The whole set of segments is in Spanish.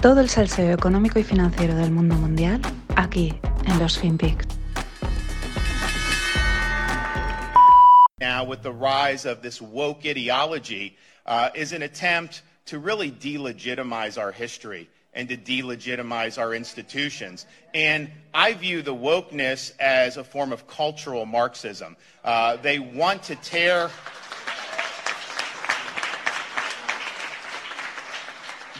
Todo el salseo económico y financiero del mundo mundial aquí en los FinPix. Now, with the rise of this woke ideology, uh, is an attempt to really delegitimize our history and to delegitimize our institutions. And I view the wokeness as a form of cultural Marxism. Uh, they want to tear.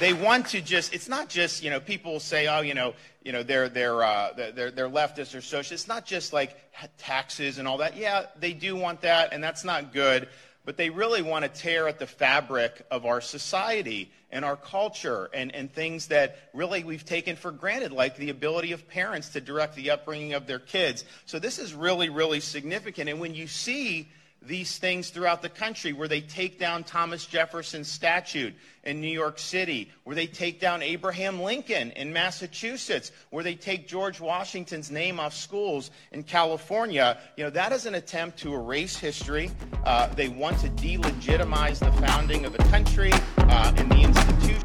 They want to just it's not just you know people say oh you know you know they're they're uh, they're, they're leftists or socialists it's not just like taxes and all that yeah they do want that and that's not good but they really want to tear at the fabric of our society and our culture and, and things that really we've taken for granted, like the ability of parents to direct the upbringing of their kids. So this is really, really significant. And when you see these things throughout the country where they take down Thomas Jefferson's statue in New York City, where they take down Abraham Lincoln in Massachusetts, where they take George Washington's name off schools in California. You know, that is an attempt to erase history. Uh, they want to delegitimize the founding of the country uh, and the institution.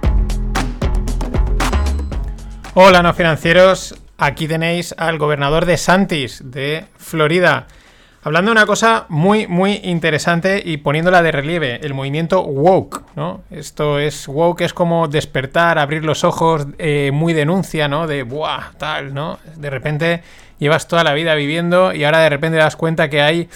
Hola, no financieros. Aquí tenéis al gobernador de Santis, de Florida. Hablando de una cosa muy, muy interesante y poniéndola de relieve, el movimiento woke, ¿no? Esto es woke, es como despertar, abrir los ojos, eh, muy denuncia, ¿no? De, buah, tal, ¿no? De repente llevas toda la vida viviendo y ahora de repente das cuenta que hay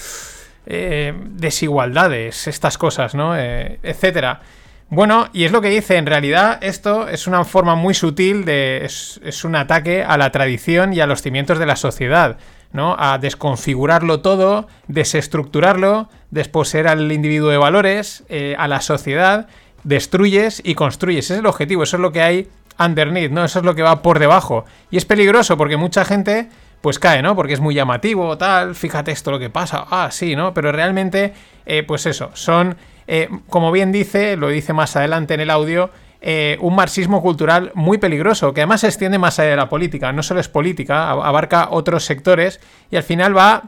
eh, desigualdades, estas cosas, ¿no? Eh, etcétera. Bueno, y es lo que dice, en realidad esto es una forma muy sutil de... Es, es un ataque a la tradición y a los cimientos de la sociedad. ¿No? A desconfigurarlo todo, desestructurarlo, desposeer al individuo de valores, eh, a la sociedad, destruyes y construyes. Es el objetivo, eso es lo que hay underneath, ¿no? Eso es lo que va por debajo. Y es peligroso porque mucha gente pues cae, ¿no? Porque es muy llamativo, tal, fíjate esto lo que pasa, ah, sí, ¿no? Pero realmente, eh, pues eso, son, eh, como bien dice, lo dice más adelante en el audio, eh, un marxismo cultural muy peligroso, que además se extiende más allá de la política, no solo es política, abarca otros sectores y al final va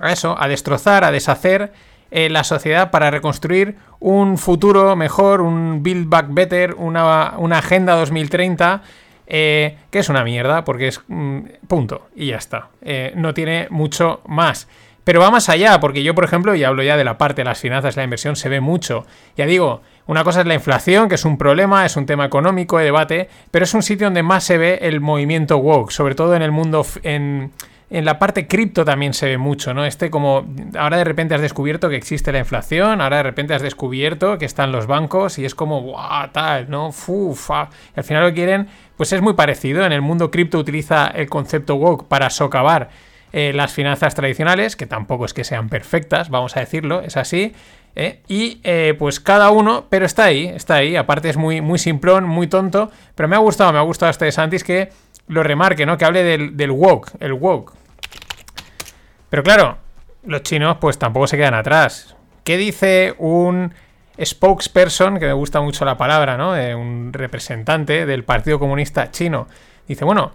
a eso, a destrozar, a deshacer eh, la sociedad para reconstruir un futuro mejor, un Build Back Better, una, Agenda 2030. Eh, que es una mierda, porque es mm, punto, y ya está. no tiene mucho más. Pero va más allá, porque yo, por ejemplo, y hablo ya de la parte de las finanzas, la inversión, se ve mucho. Ya digo, una cosa es la inflación, que es un problema, es un tema económico de debate, pero es un sitio donde más se ve el movimiento woke, sobre todo en el mundo, en, la parte cripto también se ve mucho, ¿no? Este como, ahora de repente has descubierto que existe la inflación, ahora de repente has descubierto que están los bancos y es como, guau, tal, ¿no? Fufa. Y al final lo quieren, pues es muy parecido. En el mundo cripto utiliza el concepto woke para socavar eh, las finanzas tradicionales, que tampoco es que sean perfectas, vamos a decirlo, es así. ¿eh? Y eh, pues cada uno, pero está ahí, está ahí. Aparte es muy, muy simplón, muy tonto. Pero me ha gustado, me ha gustado este de Santis que lo remarque, ¿no? Que hable del, del woke, el woke. Pero claro, los chinos pues tampoco se quedan atrás. ¿Qué dice un spokesperson, que me gusta mucho la palabra, ¿no? un representante del Partido Comunista Chino. Dice, bueno,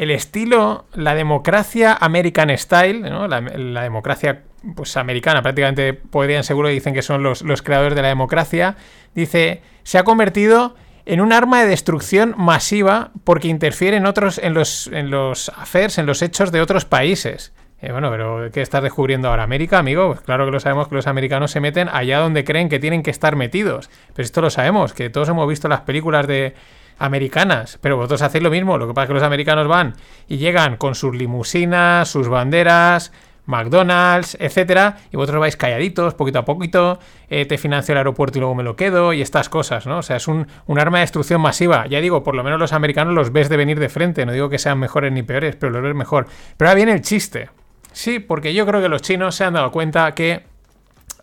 el estilo, la democracia American Style, ¿no? la, democracia pues americana, prácticamente podrían seguro dicen que son los, creadores de la democracia, dice, se ha convertido en un arma de destrucción masiva porque interfiere en otros, en los, en los affairs, en los hechos de otros países. Eh, bueno, pero ¿qué estás descubriendo ahora? ¿América, amigo? Pues claro que lo sabemos que los americanos se meten allá donde creen que tienen que estar metidos. Pero esto lo sabemos, que todos hemos visto las películas de americanas, pero vosotros hacéis lo mismo. Lo que pasa es que los americanos van y llegan con sus limusinas, sus banderas, McDonald's, etcétera, y vosotros vais calladitos, poquito a poquito, eh, te financio el aeropuerto y luego me lo quedo, y estas cosas, ¿no? O sea, es un, arma de destrucción masiva. Ya digo, por lo menos los americanos los ves de venir de frente, no digo que sean mejores ni peores, pero los ves mejor. Pero ahora viene el chiste. Sí, porque yo creo que los chinos se han dado cuenta que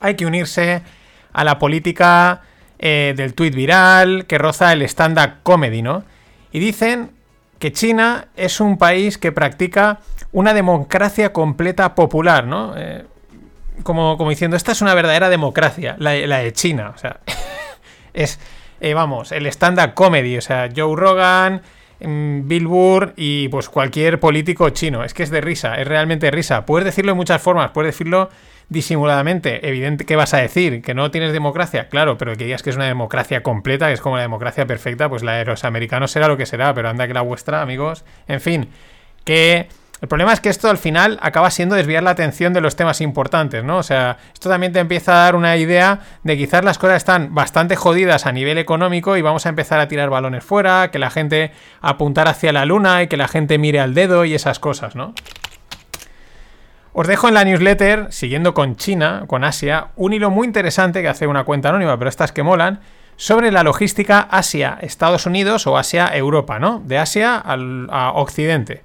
hay que unirse a la política eh, del tweet viral que roza el stand-up comedy, ¿no? Y dicen que China es un país que practica una democracia completa popular, ¿no? Eh, como, como, diciendo, esta es una verdadera democracia, la, de China, o sea, es, eh, vamos, el stand-up comedy, o sea, Joe Rogan, mm, Bill Burr y pues cualquier político chino, es que es de risa, es realmente de risa, puedes decirlo de muchas formas, puedes decirlo disimuladamente, evidente, ¿qué vas a decir? ¿Que no tienes democracia? Claro, pero que digas que es una democracia completa, que es como la democracia perfecta, pues la de los americanos será lo que será, pero anda que la vuestra, amigos. En fin, que el problema es que esto al final acaba siendo desviar la atención de los temas importantes, ¿no? O sea, esto también te empieza a dar una idea de quizás las cosas están bastante jodidas a nivel económico y vamos a empezar a tirar balones fuera, que la gente apuntar hacia la luna y que la gente mire al dedo y esas cosas, ¿no? Os dejo en la newsletter, siguiendo con China, con Asia, un hilo muy interesante que hace una cuenta anónima, pero estas que molan, sobre la logística Asia-Estados Unidos o Asia-Europa, ¿no? De Asia al, a Occidente.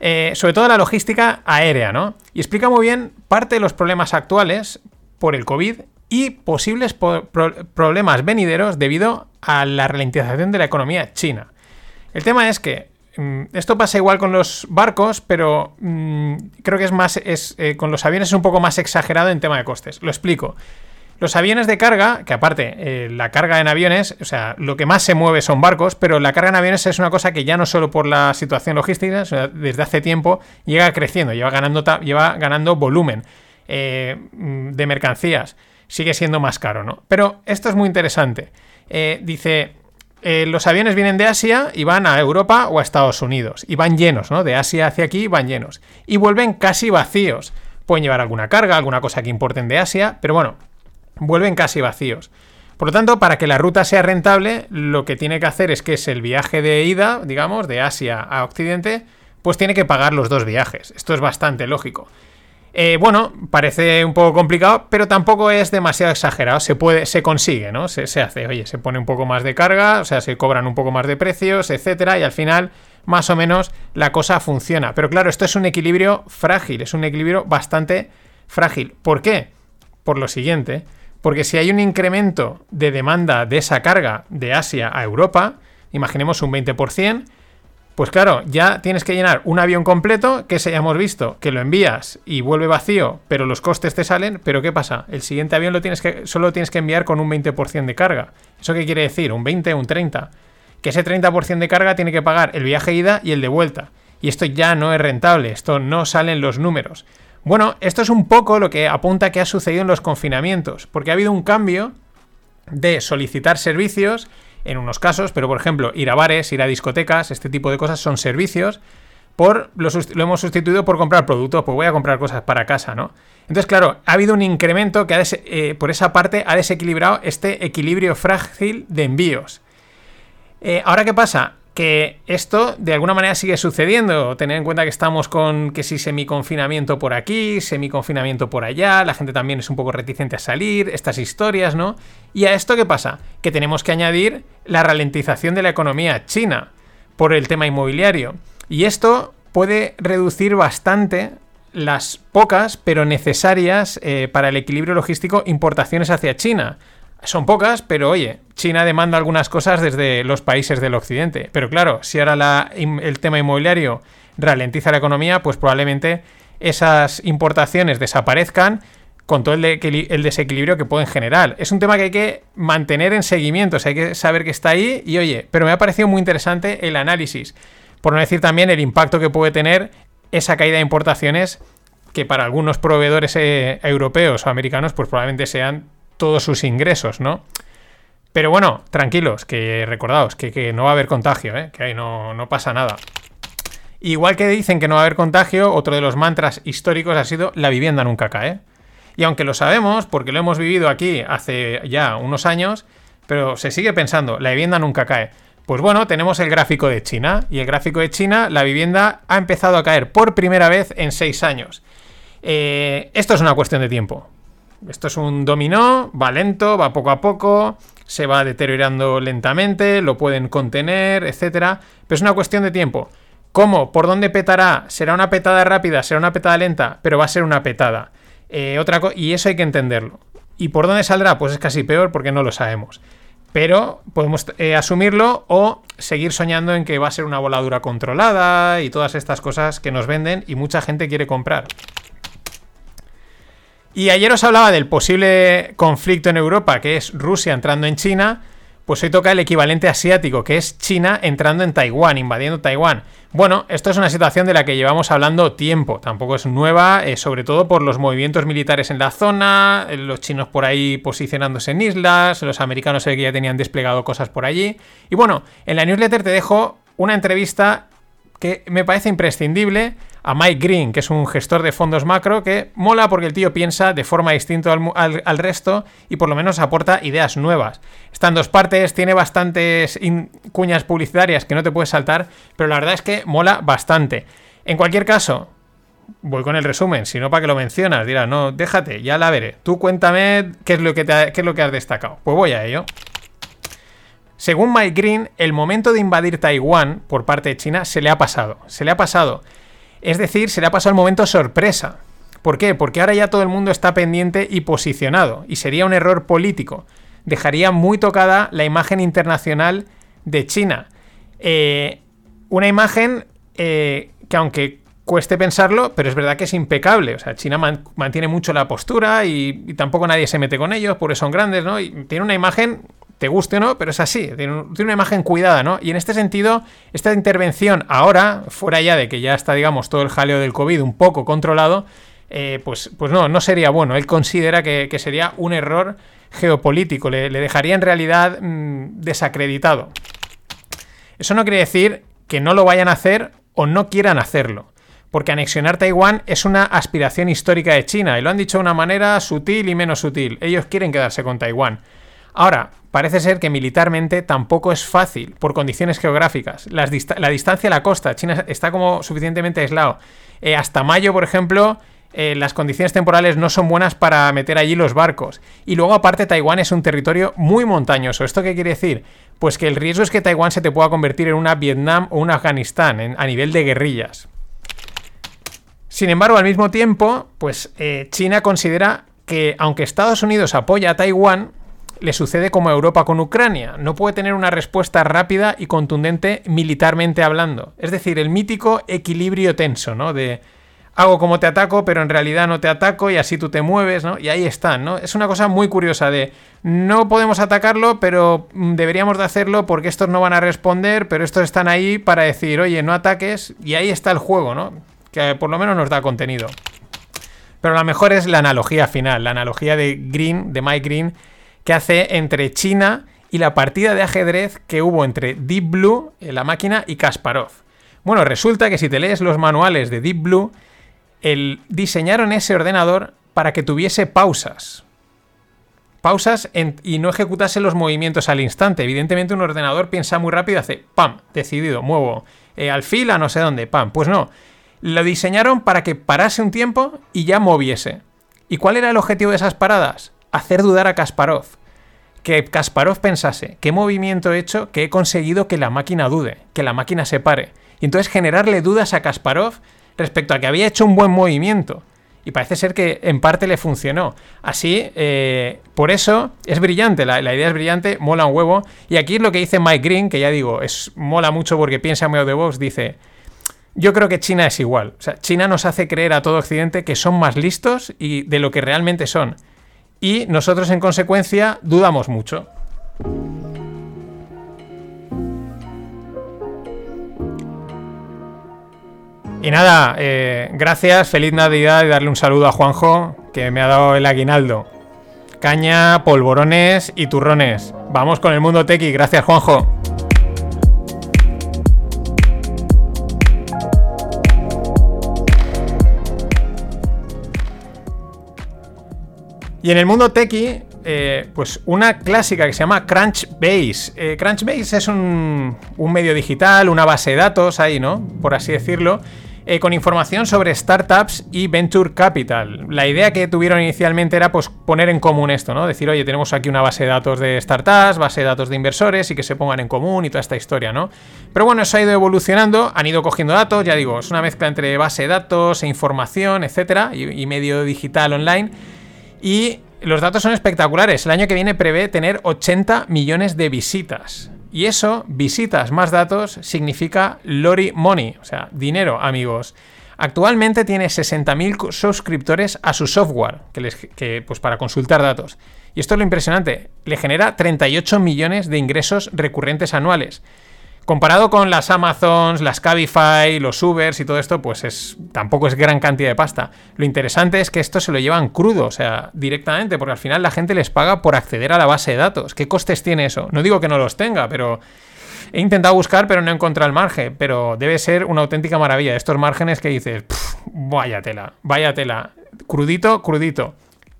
Eh, sobre todo la logística aérea, ¿no? Y explica muy bien parte de los problemas actuales por el COVID y posibles problemas venideros debido a la ralentización de la economía china. El tema es que esto pasa igual con los barcos, pero mm, creo que es más, es, eh, con los aviones es un poco más exagerado en tema de costes. Lo explico. Los aviones de carga, que aparte, eh, la carga en aviones, o sea, lo que más se mueve son barcos, pero la carga en aviones es una cosa que ya no solo por la situación logística, desde hace tiempo llega creciendo, lleva ganando, lleva ganando volumen eh, de mercancías. Sigue siendo más caro, ¿no? Pero esto es muy interesante. Eh, los aviones vienen de Asia y van a Europa o a Estados Unidos. Y van llenos, ¿no? De Asia hacia aquí van llenos. Y vuelven casi vacíos. Pueden llevar alguna carga, alguna cosa que importen de Asia, pero bueno, vuelven casi vacíos. Por lo tanto, para que la ruta sea rentable, lo que tiene que hacer es que es el viaje de ida, digamos, de Asia a Occidente, pues tiene que pagar los dos viajes. Esto es bastante lógico. Eh, bueno, parece un poco complicado, pero tampoco es demasiado exagerado. Se puede, se consigue, ¿no? Se, se, hace, oye, se pone un poco más de carga, o sea, se cobran un poco más de precios, etcétera, y al final, más o menos, la cosa funciona. Pero claro, esto es un equilibrio frágil, es un equilibrio bastante frágil. ¿Por qué? Por lo siguiente. Porque si hay un incremento de demanda de esa carga de Asia a Europa, imaginemos un 20%, pues claro, ya tienes que llenar un avión completo, que se hayamos visto que lo envías y vuelve vacío, pero los costes te salen, pero ¿qué pasa? El siguiente avión lo tienes que, solo tienes que enviar con un 20% de carga. ¿Eso qué quiere decir? ¿Un 20 o un 30? Que ese 30% de carga tiene que pagar el viaje ida y el de vuelta. Y esto ya no es rentable, esto no salen los números. Bueno, esto es un poco lo que apunta que ha sucedido en los confinamientos, porque ha habido un cambio de solicitar servicios en unos casos, pero por ejemplo, ir a bares, ir a discotecas, este tipo de cosas son servicios, por lo, hemos sustituido por comprar productos, pues voy a comprar cosas para casa, ¿no? Entonces, claro, ha habido un incremento que ha eh, por esa parte ha desequilibrado este equilibrio frágil de envíos. Eh, Ahora, ¿qué pasa? Que esto de alguna manera sigue sucediendo. Tener en cuenta que estamos con que si semiconfinamiento por aquí, semiconfinamiento por allá, la gente también es un poco reticente a salir, estas historias, ¿no? Y a esto qué pasa? Que tenemos que añadir la ralentización de la economía china por el tema inmobiliario. Y esto puede reducir bastante las pocas pero necesarias eh, para el equilibrio logístico importaciones hacia China. Son pocas, pero oye, China demanda algunas cosas desde los países del occidente. Pero claro, si ahora el tema inmobiliario ralentiza la economía, pues probablemente esas importaciones desaparezcan con todo el, desequilibrio que pueden generar. Es un tema que hay que mantener en seguimiento, o sea, hay que saber que está ahí y oye, pero me ha parecido muy interesante el análisis, por no decir también el impacto que puede tener esa caída de importaciones que para algunos proveedores eh, europeos o americanos pues probablemente sean todos sus ingresos, ¿no? Pero bueno, tranquilos, que recordaos que, no va a haber contagio, ¿eh? que ahí no, pasa nada. Igual que dicen que no va a haber contagio, otro de los mantras históricos ha sido la vivienda nunca cae. Y aunque lo sabemos, porque lo hemos vivido aquí hace ya unos años, pero se sigue pensando, la vivienda nunca cae. Pues bueno, tenemos el gráfico de China, y el gráfico de China, la vivienda ha empezado a caer por primera vez en seis años. Eh, esto es una cuestión de tiempo. Esto es un dominó, va lento, va poco a poco, se va deteriorando lentamente, lo pueden contener, etcétera. Pero es una cuestión de tiempo. ¿Cómo? ¿Por dónde petará? ¿Será una petada rápida? ¿Será una petada lenta? Pero va a ser una petada. Eh, otra y eso hay que entenderlo. ¿Y por dónde saldrá? Pues es casi peor porque no lo sabemos. Pero podemos eh, asumirlo o seguir soñando en que va a ser una voladura controlada y todas estas cosas que nos venden y mucha gente quiere comprar. Y ayer os hablaba del posible conflicto en Europa, que es Rusia entrando en China. Pues hoy toca el equivalente asiático, que es China entrando en Taiwán, invadiendo Taiwán. Bueno, esto es una situación de la que llevamos hablando tiempo, tampoco es nueva, eh, sobre todo por los movimientos militares en la zona, eh, los chinos por ahí posicionándose en islas, los americanos que ya tenían desplegado cosas por allí. Y bueno, en la newsletter te dejo una entrevista que me parece imprescindible a Mike Green, que es un gestor de fondos macro que mola porque el tío piensa de forma distinta al, resto y por lo menos aporta ideas nuevas. Está en dos partes, tiene bastantes cuñas publicitarias que no te puedes saltar, pero la verdad es que mola bastante. En cualquier caso, voy con el resumen, si no, ¿para que lo mencionas? Dirá, no, déjate, ya la veré. Tú cuéntame qué es lo que, qué es lo que has destacado. Pues voy a ello. Según Mike Green, el momento de invadir Taiwán por parte de China se le ha pasado. Se le ha pasado. Es decir, se le ha pasado el momento sorpresa. ¿Por qué? Porque ahora ya todo el mundo está pendiente y posicionado, y sería un error político. Dejaría muy tocada la imagen internacional de China. Eh, una imagen eh, que aunque cueste pensarlo, pero es verdad que es impecable. O sea, China mantiene mucho la postura y, y, tampoco nadie se mete con ellos, porque son grandes, ¿no? Y tiene una imagen te guste o no, pero es así, tiene, una imagen cuidada, ¿no? Y en este sentido, esta intervención ahora, fuera ya de que ya está, digamos, todo el jaleo del COVID un poco controlado, eh, pues, pues no, no sería bueno. Él considera que, sería un error geopolítico, le, dejaría en realidad mm, desacreditado. Eso no quiere decir que no lo vayan a hacer o no quieran hacerlo porque anexionar Taiwán es una aspiración histórica de China, y lo han dicho de una manera sutil y menos sutil. Ellos quieren quedarse con Taiwán. Ahora, parece ser que militarmente tampoco es fácil por condiciones geográficas. la distancia a la costa, China está como suficientemente aislado. Eh, hasta mayo, por ejemplo, eh, las condiciones temporales no son buenas para meter allí los barcos. Y luego, aparte, Taiwán es un territorio muy montañoso. ¿Esto qué quiere decir? Pues que el riesgo es que Taiwán se te pueda convertir en una Vietnam o una Afganistán a nivel de guerrillas. Sin embargo, al mismo tiempo, pues eh, China considera que aunque Estados Unidos apoya a Taiwán, le sucede como a Europa con Ucrania. No puede tener una respuesta rápida y contundente militarmente hablando. Es decir, el mítico equilibrio tenso, ¿no? De hago como te ataco, pero en realidad no te ataco y así tú te mueves, ¿no? Y ahí están, ¿no? Es una cosa muy curiosa de no podemos atacarlo, pero mm, deberíamos de hacerlo porque estos no van a responder, pero estos están ahí para decir, oye, no ataques, y ahí está el juego, ¿no? Que por lo menos nos da contenido. Pero la mejor es la analogía final, la analogía de Green, de Mike Green, que hace entre China y la partida de ajedrez que hubo entre Deep Blue, eh, la máquina, y Kasparov. Bueno, resulta que si te lees los manuales de Deep Blue, el, diseñaron ese ordenador para que tuviese pausas. Pausas y no ejecutase los movimientos al instante. Evidentemente un ordenador piensa muy rápido, hace ¡pam! Decidido, muevo. Eh, al fil a no sé dónde, ¡pam! Pues no. Lo diseñaron para que parase un tiempo y ya moviese. ¿Y cuál era el objetivo de esas paradas? Hacer dudar a Kasparov. Que Kasparov pensase, ¿qué movimiento he hecho que he conseguido que la máquina dude, que la máquina se pare? Y entonces generarle dudas a Kasparov respecto a que había hecho un buen movimiento. Y parece ser que en parte le funcionó. Así, eh, por eso es brillante, la, idea es brillante, mola un huevo. Y aquí lo que dice Mike Green, que ya digo, es mola mucho porque piensa muy de vos, dice, yo creo que China es igual. China nos hace creer a todo Occidente que son más listos y de lo que realmente son y nosotros en consecuencia dudamos mucho. Y nada, eh, gracias, feliz Navidad y darle un saludo a Juanjo, que me ha dado el aguinaldo. Caña, polvorones y turrones. Vamos con el mundo tequi, gracias Juanjo. Y en el mundo techie, eh, pues una clásica que se llama Crunchbase. Eh, Crunchbase es un, medio digital, una base de datos ahí, ¿no? Por así decirlo. Eh, con información sobre startups y venture capital. La idea que tuvieron inicialmente era pues, poner en común esto, ¿no? Decir, oye, tenemos aquí una base de datos de startups, base de datos de inversores y que se pongan en común y toda esta historia, ¿no? Pero bueno, eso ha ido evolucionando, han ido cogiendo datos, ya digo, es una mezcla entre base de datos e información, etcétera, y medio digital online. Y los datos son espectaculares. El año que viene prevé tener 80 millones de visitas. Y eso, visitas más datos, significa lori money, o sea, dinero, amigos. Actualmente tiene 60.000 suscriptores a su software, que les, que, pues para consultar datos. Y esto es lo impresionante, le genera 38 millones de ingresos recurrentes anuales. Comparado con las Amazons, las Cabify, los Ubers y todo esto, pues es tampoco es gran cantidad de pasta. Lo interesante es que esto se lo llevan crudo, o sea, directamente, porque al final la gente les paga por acceder a la base de datos. ¿Qué costes tiene eso? No digo que no los tenga, pero he intentado buscar, pero no he encontrado el margen. Pero debe ser una auténtica maravilla. Estos márgenes que dices, vaya tela, vaya tela. Crudito, crudito.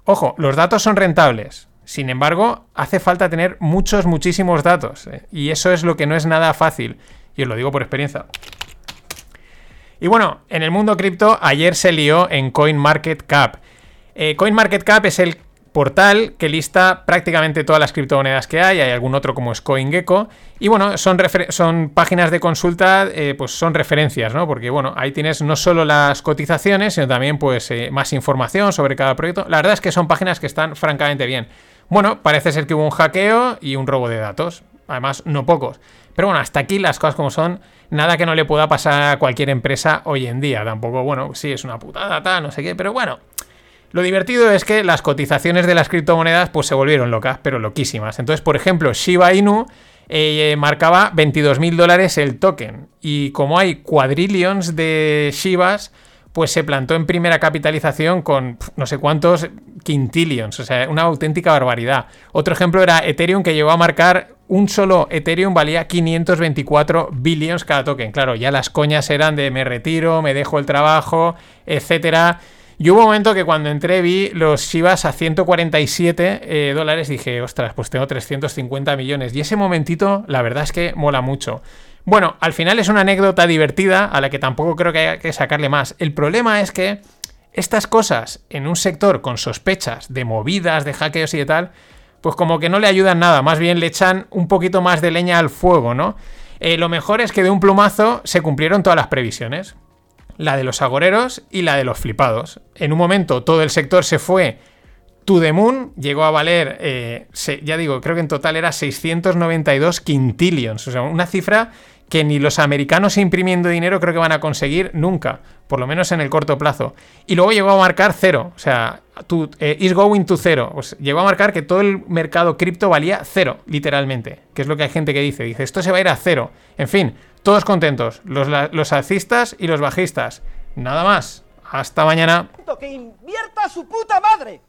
Ojo, los datos son rentables. Sin embargo, hace falta tener muchos, muchísimos datos. ¿eh? Y eso es lo que no es nada fácil. Y os lo digo por experiencia. Y bueno, en el mundo cripto, ayer se lió en CoinMarketCap. Eh, CoinMarketCap es el portal que lista prácticamente todas las criptomonedas que hay, hay algún otro como es CoinGecko, y bueno, son, son páginas de consulta, eh, pues son referencias, ¿no? Porque bueno, ahí tienes no solo las cotizaciones, sino también pues más información sobre cada proyecto. La verdad es que son páginas que están francamente bien. Bueno, parece ser que hubo un hackeo y un robo de datos. Además, no pocos. Pero bueno, hasta aquí las cosas como son. Nada que no le pueda pasar a cualquier empresa hoy en día. Tampoco, bueno, sí, es una putada, tal, no sé qué. Pero bueno, lo divertido es que las cotizaciones de las criptomonedas pues se volvieron locas, pero loquísimas. Entonces, por ejemplo, Shiba Inu eh, marcaba 22 mil dólares el token. Y como hay cuadrillions de Shibas, pues se plantó en primera capitalización con no sé cuántos quintillions, o sea, una auténtica barbaridad. Otro ejemplo era Ethereum que llegó a marcar un solo Ethereum valía 524 billions cada token. Claro, ya las coñas eran de me retiro, me dejo el trabajo, etcétera. Y hubo un momento que cuando entré vi los Shivas a 147 eh, dólares, dije, ostras, pues tengo 350 millones. Y ese momentito, la verdad es que mola mucho. Bueno, al final es una anécdota divertida a la que tampoco creo que haya que sacarle más. El problema es que estas cosas en un sector con sospechas de movidas, de hackeos y de tal, pues como que no le ayudan nada, más bien le echan un poquito más de leña al fuego, ¿no? Eh, lo mejor es que de un plumazo se cumplieron todas las previsiones. La de los agoreros y la de los flipados. En un momento todo el sector se fue to the moon, llegó a valer, eh, ya digo, creo que en total era 692 quintillions, o sea, una cifra que ni los americanos imprimiendo dinero creo que van a conseguir nunca, por lo menos en el corto plazo. Y luego llegó a marcar cero, o sea, eh, is going to cero. Pues llegó a marcar que todo el mercado cripto valía cero, literalmente, que es lo que hay gente que dice, dice, esto se va a ir a cero. En fin, todos contentos, los, los alcistas y los bajistas. Nada más. Hasta mañana. ¡Que invierta su puta madre!